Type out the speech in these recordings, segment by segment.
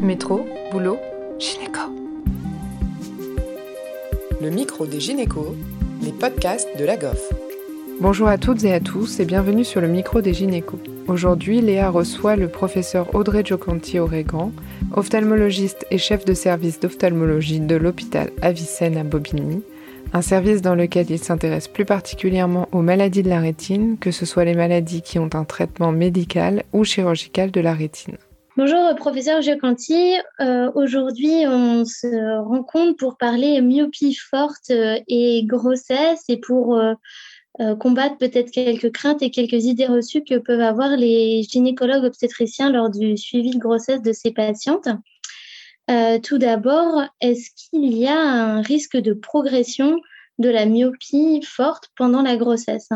Métro, boulot, gynéco. Le micro des gynécos, les podcasts de la GOF. Bonjour à toutes et à tous et bienvenue sur le micro des gynécos. Aujourd'hui, Léa reçoit le professeur Audrey Giocanti Oregan, ophtalmologiste et chef de service d'ophtalmologie de l'hôpital Avicenne à Bobigny, un service dans lequel il s'intéresse plus particulièrement aux maladies de la rétine, que ce soit les maladies qui ont un traitement médical ou chirurgical de la rétine. Bonjour professeur Giocanti, euh, aujourd'hui on se rencontre pour parler myopie forte euh, et grossesse et pour euh, combattre peut-être quelques craintes et quelques idées reçues que peuvent avoir les gynécologues obstétriciens lors du suivi de grossesse de ces patientes. tout d'abord, est-ce qu'il y a un risque de progression de la myopie forte pendant la grossesse?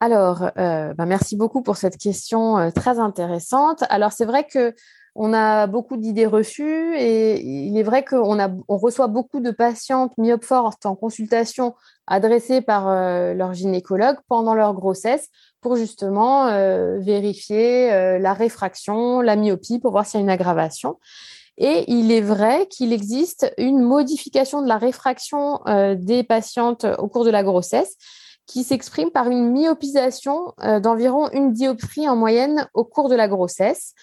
Alors, euh, bah, merci beaucoup pour cette question euh, très intéressante. Alors, c'est vrai que on a beaucoup d'idées reçues et il est vrai qu'on on reçoit beaucoup de patientes myopes fortes en consultation adressées par euh, leur gynécologue pendant leur grossesse pour justement vérifier la réfraction, la myopie, pour voir s'il y a une aggravation. Et il est vrai qu'il existe une modification de la réfraction des patientes au cours de la grossesse qui s'exprime par une myopisation euh, d'environ une dioptrie en moyenne au cours de la grossesse.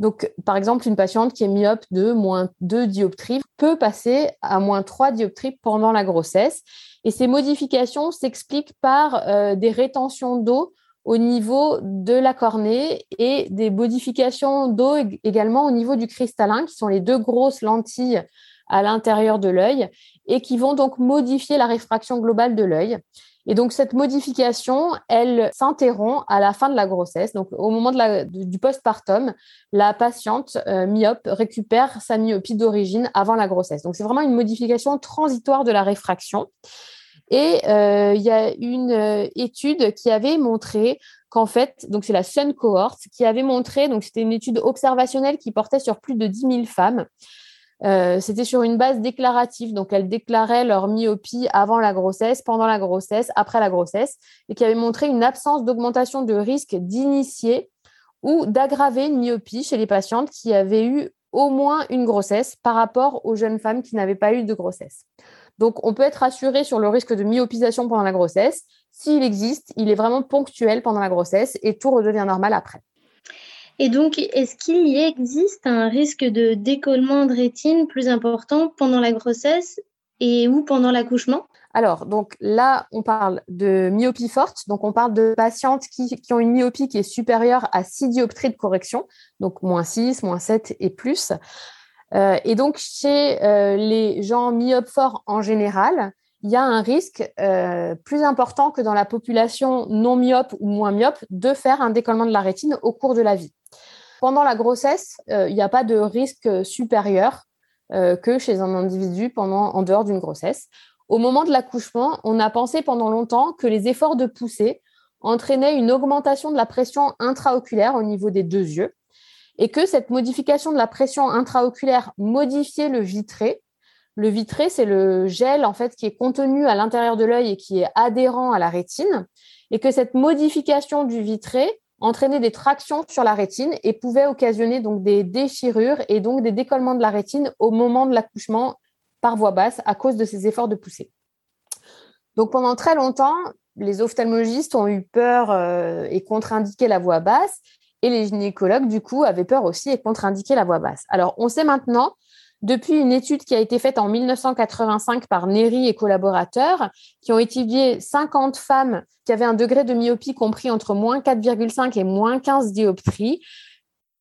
Donc, par exemple, une patiente qui est myope de moins 2 dioptries peut passer à moins 3 dioptries pendant la grossesse. Et ces modifications s'expliquent par euh, des rétentions d'eau au niveau de la cornée et des modifications d'eau également au niveau du cristallin, qui sont les deux grosses lentilles à l'intérieur de l'œil et qui vont donc modifier la réfraction globale de l'œil. Et donc, cette modification, elle s'interrompt à la fin de la grossesse. Donc, au moment du postpartum, la patiente euh, myope récupère sa myopie d'origine avant la grossesse. Donc, c'est vraiment une modification transitoire de la réfraction. Et euh, il y a une euh, étude qui avait montré qu'en fait, c'est la Sun Cohort, qui avait montré, c'était une étude observationnelle qui portait sur plus de 10 000 femmes, euh, c'était sur une base déclarative, donc elles déclaraient leur myopie avant la grossesse, pendant la grossesse, après la grossesse, et qui avait montré une absence d'augmentation de risque d'initier ou d'aggraver une myopie chez les patientes qui avaient eu au moins une grossesse par rapport aux jeunes femmes qui n'avaient pas eu de grossesse. Donc, on peut être rassuré sur le risque de myopisation pendant la grossesse. S'il existe, il est vraiment ponctuel pendant la grossesse et tout redevient normal après. Et donc, est-ce qu'il y existe un risque de décollement de rétine plus important pendant la grossesse et ou pendant l'accouchement? Alors, donc là, on parle de myopie forte. Donc, on parle de patientes qui, ont une myopie qui est supérieure à 6 dioptries de correction, donc moins 6, moins 7 et plus. Euh, et donc, chez euh, les gens myopes forts en général, il y a un risque euh, plus important que dans la population non myope ou moins myope de faire un décollement de la rétine au cours de la vie. Pendant la grossesse, euh, il n'y a pas de risque supérieur euh, que chez un individu pendant, en dehors d'une grossesse. Au moment de l'accouchement, on a pensé pendant longtemps que les efforts de poussée entraînaient une augmentation de la pression intraoculaire au niveau des deux yeux et que cette modification de la pression intraoculaire modifiait le vitré le vitré, c'est le gel en fait qui est contenu à l'intérieur de l'œil et qui est adhérent à la rétine, et que cette modification du vitré entraînait des tractions sur la rétine et pouvait occasionner donc des déchirures et donc des décollements de la rétine au moment de l'accouchement par voie basse à cause de ces efforts de poussée. Donc pendant très longtemps, les ophtalmologistes ont eu peur euh, et contre-indiqué la voie basse, et les gynécologues du coup avaient peur aussi et contre-indiqué la voie basse. Alors on sait maintenant depuis une étude qui a été faite en 1985 par Neri et collaborateurs, qui ont étudié 50 femmes qui avaient un degré de myopie compris entre moins 4,5 et moins 15 dioptries,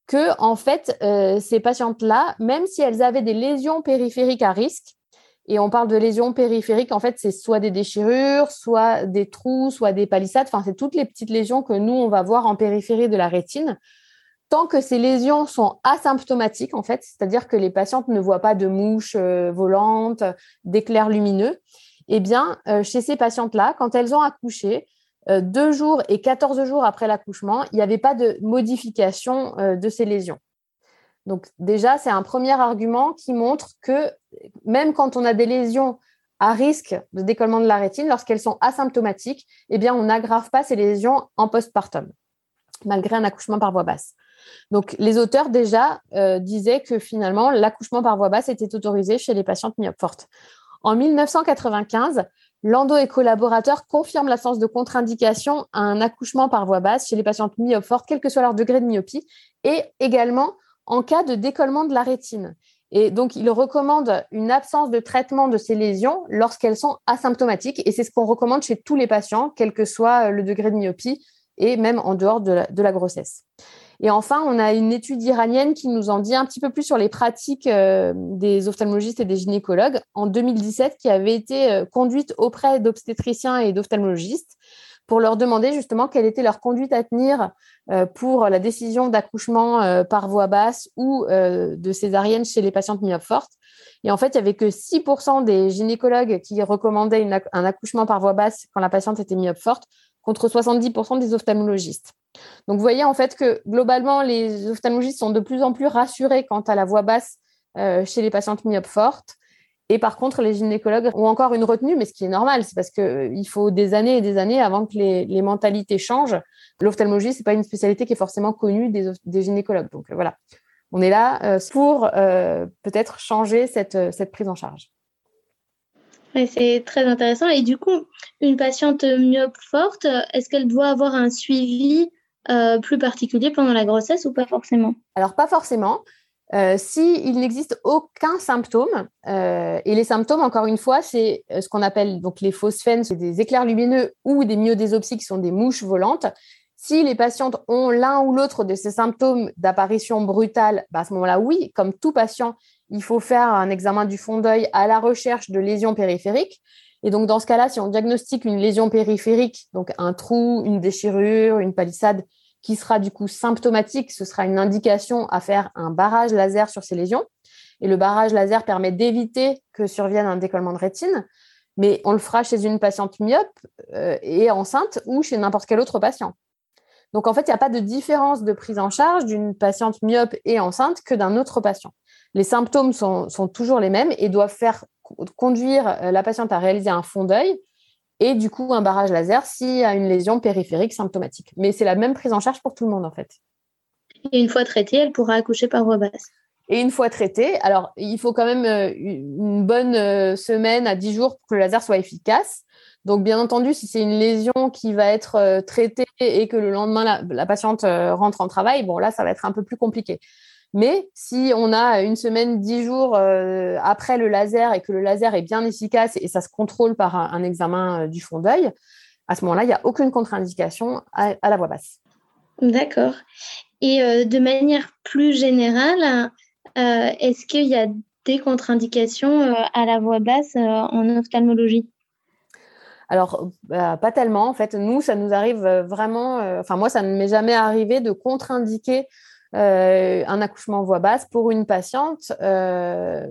que en fait, euh, ces patientes-là, même si elles avaient des lésions périphériques à risque, et on parle de lésions périphériques, en fait, c'est soit des déchirures, soit des trous, soit des palissades, enfin, c'est toutes les petites lésions que nous, on va voir en périphérie de la rétine tant que ces lésions sont asymptomatiques, en fait, c'est-à-dire que les patientes ne voient pas de mouches euh, volantes, d'éclairs lumineux, eh bien, euh, chez ces patientes-là, quand elles ont accouché, euh, deux jours et 14 jours après l'accouchement, il n'y avait pas de modification de ces lésions. Donc déjà, c'est un premier argument qui montre que même quand on a des lésions à risque de décollement de la rétine, lorsqu'elles sont asymptomatiques, eh bien, on n'aggrave pas ces lésions en postpartum, malgré un accouchement par voie basse. Donc, les auteurs déjà disaient que finalement, l'accouchement par voie basse était autorisé chez les patientes myopes fortes. En 1995, Lando et collaborateurs confirment l'absence de contre-indication à un accouchement par voie basse chez les patientes myopes fortes, quel que soit leur degré de myopie, et également en cas de décollement de la rétine. Et donc, ils recommandent une absence de traitement de ces lésions lorsqu'elles sont asymptomatiques. Et c'est ce qu'on recommande chez tous les patients, quel que soit le degré de myopie et même en dehors de la grossesse. Et enfin, on a une étude iranienne qui nous en dit un petit peu plus sur les pratiques euh, des ophtalmologistes et des gynécologues en 2017, qui avait été euh, conduite auprès d'obstétriciens et d'ophtalmologistes pour leur demander justement quelle était leur conduite à tenir euh, pour la décision d'accouchement par voie basse ou de césarienne chez les patientes myopes fortes. Et en fait, il n'y avait que 6% des gynécologues qui recommandaient un accouchement par voie basse quand la patiente était myope forte, contre 70% des ophtalmologistes. Donc, vous voyez en fait que globalement, les ophtalmologistes sont de plus en plus rassurés quant à la voix basse euh, chez les patientes myopes fortes. Et par contre, les gynécologues ont encore une retenue, mais ce qui est normal, c'est parce qu'il euh, faut des années et des années avant que les, mentalités changent. L'ophtalmologie, ce n'est pas une spécialité qui est forcément connue des, gynécologues. Donc euh, voilà, on est là pour peut-être changer cette, cette prise en charge. c'est très intéressant. Et du coup, une patiente myope forte, est-ce qu'elle doit avoir un suivi euh, plus particulier pendant la grossesse ou pas forcément? Alors, pas forcément. Euh, S'il n'existe aucun symptôme, euh, et les symptômes, encore une fois, c'est euh, ce qu'on appelle donc les phosphènes, c'est des éclairs lumineux ou des myodésopsies qui sont des mouches volantes. Si les patientes ont l'un ou l'autre de ces symptômes d'apparition brutale, bah à ce moment-là, oui, comme tout patient, il faut faire un examen du fond d'œil à la recherche de lésions périphériques. Et donc, dans ce cas-là, si on diagnostique une lésion périphérique, donc un trou, une déchirure, une palissade, qui sera du coup symptomatique, ce sera une indication à faire un barrage laser sur ces lésions. Et le barrage laser permet d'éviter que survienne un décollement de rétine, mais on le fera chez une patiente myope euh, et enceinte ou chez n'importe quel autre patient. Donc en fait, il n'y a pas de différence de prise en charge d'une patiente myope et enceinte que d'un autre patient. Les symptômes sont, sont, toujours les mêmes et doivent faire conduire euh, la patiente à réaliser un fond d'œil et du coup un barrage laser s'il y a une lésion périphérique symptomatique. Mais c'est la même prise en charge pour tout le monde en fait. Et une fois traitée, elle pourra accoucher par voie basse. Et une fois traitée, alors il faut quand même euh, une bonne euh, semaine à 10 jours pour que le laser soit efficace. Donc bien entendu, si c'est une lésion qui va être traitée et que le lendemain la, la patiente rentre en travail, bon là ça va être un peu plus compliqué. Mais si on a une semaine, dix jours euh, après le laser et que le laser est bien efficace et ça se contrôle par un, examen euh, du fond d'œil, à ce moment-là, il n'y a aucune contre-indication à, la voix basse. D'accord. Et euh, de manière plus générale, est-ce qu'il y a des contre-indications à la voix basse en ophtalmologie? Alors, bah, pas tellement. En fait, nous, ça nous arrive vraiment. Enfin, moi, ça ne m'est jamais arrivé de contre-indiquer euh, un accouchement en voix basse pour une patiente. Euh,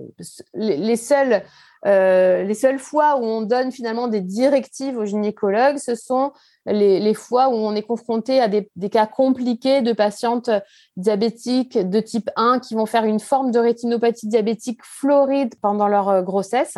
les, seules, euh, les seules fois où on donne finalement des directives aux gynécologues, ce sont les, fois où on est confronté à des, des, cas compliqués de patientes diabétiques de type 1 qui vont faire une forme de rétinopathie diabétique floride pendant leur grossesse.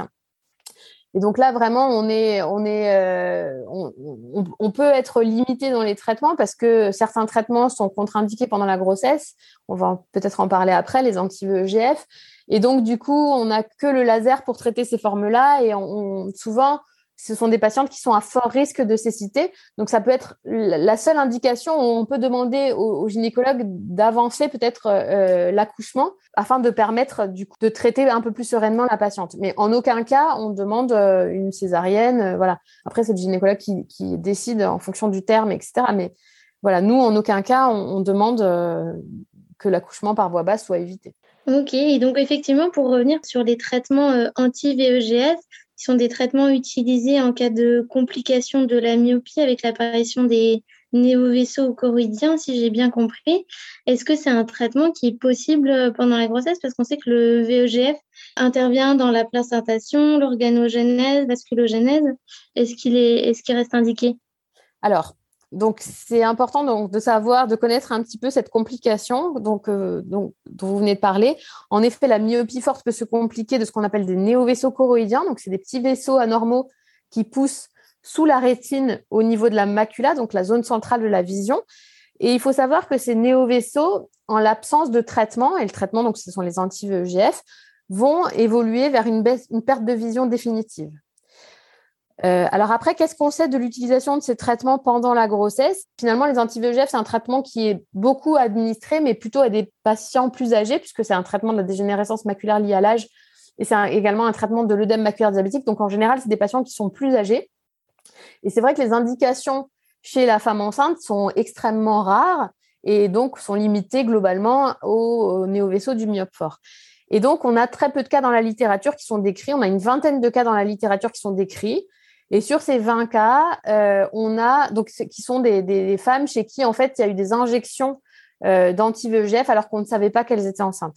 Et donc là, vraiment, on est, on est, euh, on, peut être limité dans les traitements parce que certains traitements sont contre-indiqués pendant la grossesse. On va peut-être en parler après, les anti-EGF. Et donc, du coup, on n'a que le laser pour traiter ces formes-là. Et on, souvent, ce sont des patientes qui sont à fort risque de cécité. Donc, ça peut être la seule indication où on peut demander au, gynécologue d'avancer peut-être euh, l'accouchement afin de permettre de traiter un peu plus sereinement la patiente. Mais en aucun cas, on demande euh, une césarienne. Euh, voilà. Après, c'est le gynécologue qui, décide en fonction du terme, etc. Mais voilà, nous, en aucun cas, on, demande que l'accouchement par voie basse soit évité. Ok, et donc effectivement, pour revenir sur les traitements anti-VEGF, sont des traitements utilisés en cas de complications de la myopie avec l'apparition des néovaisseaux choroïdiens, si j'ai bien compris. Est-ce que c'est un traitement qui est possible pendant la grossesse? Parce qu'on sait que le VEGF intervient dans la placentation, l'organogénèse, vasculogénèse. Est-ce qu'il est, qu'il reste indiqué? Alors, donc, c'est important donc, de savoir, de connaître un petit peu cette complication donc, euh, dont vous venez de parler. En effet, la myopie forte peut se compliquer de ce qu'on appelle des néovaisseaux choroïdiens. Donc, c'est des petits vaisseaux anormaux qui poussent sous la rétine au niveau de la macula, donc la zone centrale de la vision. Et il faut savoir que ces néovaisseaux, en l'absence de traitement, et le traitement, donc ce sont les anti-VEGF, vont évoluer vers une perte de vision définitive. Euh, alors après, qu'est-ce qu'on sait de l'utilisation de ces traitements pendant la grossesse? Finalement, les anti-VEGF, c'est un traitement qui est beaucoup administré, mais plutôt à des patients plus âgés, puisque c'est un traitement de la dégénérescence maculaire liée à l'âge, et c'est également un traitement de l'œdème maculaire diabétique. Donc en général, c'est des patients qui sont plus âgés. Et c'est vrai que les indications chez la femme enceinte sont extrêmement rares et donc sont limitées globalement au, néo-vaisseau du myope. Et donc, on a très peu de cas dans la littérature qui sont décrits. On a une vingtaine de cas dans la littérature qui sont décrits. Et sur ces 20 cas, euh, on a donc qui sont des, femmes chez qui en fait il y a eu des injections euh, d'anti-VEGF alors qu'on ne savait pas qu'elles étaient enceintes.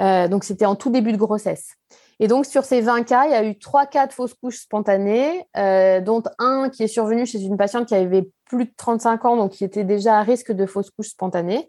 Euh, donc c'était en tout début de grossesse. Et donc sur ces 20 cas, il y a eu trois cas de fausses couches spontanées, dont un qui est survenu chez une patiente qui avait plus de 35 ans, donc qui était déjà à risque de fausses couches spontanées.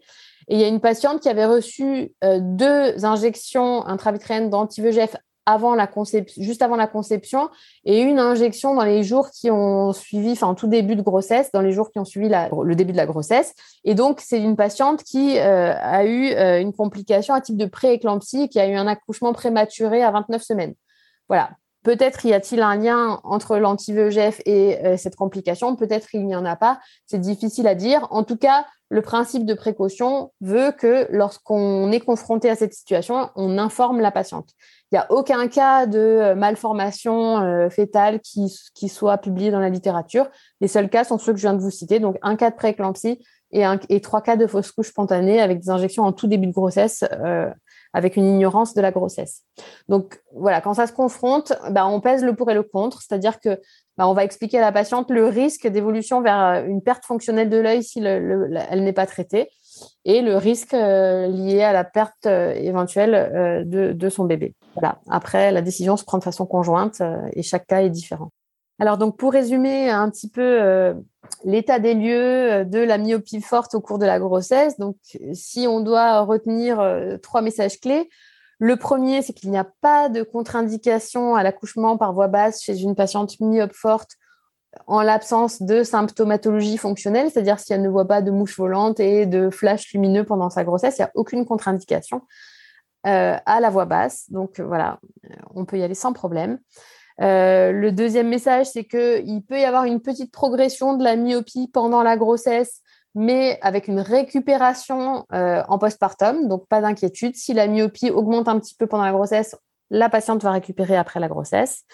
Et il y a une patiente qui avait reçu deux injections intravitréennes d'anti-VEGF avant la conception, juste avant la conception, et une injection dans les jours qui ont suivi, enfin en tout début de grossesse, dans les jours qui ont suivi le début de la grossesse. Et donc c'est une patiente qui euh, a eu euh, une complication à type de prééclampsie, qui a eu un accouchement prématuré à 29 semaines. Voilà. Peut-être y a-t-il un lien entre l'anti-VEGF et euh, cette complication, peut-être il n'y en a pas, c'est difficile à dire. En tout cas, le principe de précaution veut que lorsqu'on est confronté à cette situation, on informe la patiente. Il n'y a aucun cas de euh, malformation euh, fétale qui, soit publié dans la littérature. Les seuls cas sont ceux que je viens de vous citer, donc un cas de prééclampsie et, trois cas de fausse couche spontanée avec des injections en tout début de grossesse, avec une ignorance de la grossesse. Donc voilà, quand ça se confronte, bah, on pèse le pour et le contre, c'est-à-dire que bah, on va expliquer à la patiente le risque d'évolution vers une perte fonctionnelle de l'œil si elle n'est pas traitée et le risque euh, lié à la perte euh, éventuelle euh, de, son bébé. Voilà. Après, la décision se prend de façon conjointe et chaque cas est différent. Alors donc pour résumer un petit peu l'état des lieux de la myopie forte au cours de la grossesse, donc si on doit retenir trois messages clés, le premier c'est qu'il n'y a pas de contre-indication à l'accouchement par voie basse chez une patiente myope forte en l'absence de symptomatologie fonctionnelle, c'est-à-dire si elle ne voit pas de mouches volantes et de flashs lumineux pendant sa grossesse, il n'y a aucune contre-indication euh, à la voix basse. Donc euh, voilà, euh, on peut y aller sans problème. Le deuxième message, c'est qu'il peut y avoir une petite progression de la myopie pendant la grossesse, mais avec une récupération en postpartum, donc pas d'inquiétude. Si la myopie augmente un petit peu pendant la grossesse, la patiente va récupérer après la grossesse.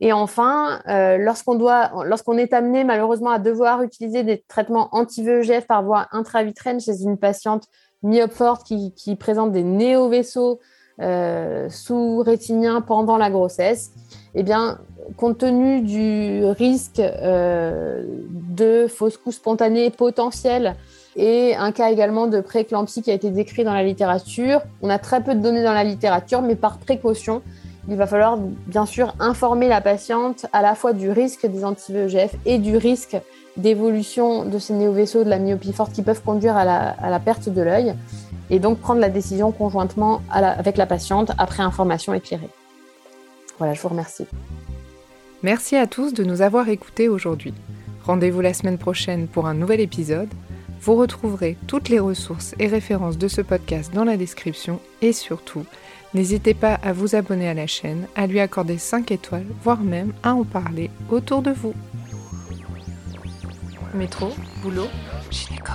Et enfin, euh, lorsqu'on est amené malheureusement à devoir utiliser des traitements anti-VEGF par voie intravitraine chez une patiente myope forte qui, présente des néovaisseaux euh, sous-rétiniens pendant la grossesse, eh bien, compte tenu du risque euh, de fausse couche spontanée potentielle et un cas également de prééclampsie qui a été décrit dans la littérature, on a très peu de données dans la littérature, mais par précaution, il va falloir bien sûr informer la patiente à la fois du risque des anti-VEGF et du risque d'évolution de ces néovaisseaux de la myopie forte qui peuvent conduire à la, perte de l'œil et donc prendre la décision conjointement avec la patiente après information éclairée. Voilà, je vous remercie. Merci à tous de nous avoir écoutés aujourd'hui. Rendez-vous la semaine prochaine pour un nouvel épisode. Vous retrouverez toutes les ressources et références de ce podcast dans la description et surtout, N'hésitez pas à vous abonner à la chaîne, à lui accorder 5 étoiles, voire même à en parler autour de vous. Métro, boulot, gynéco.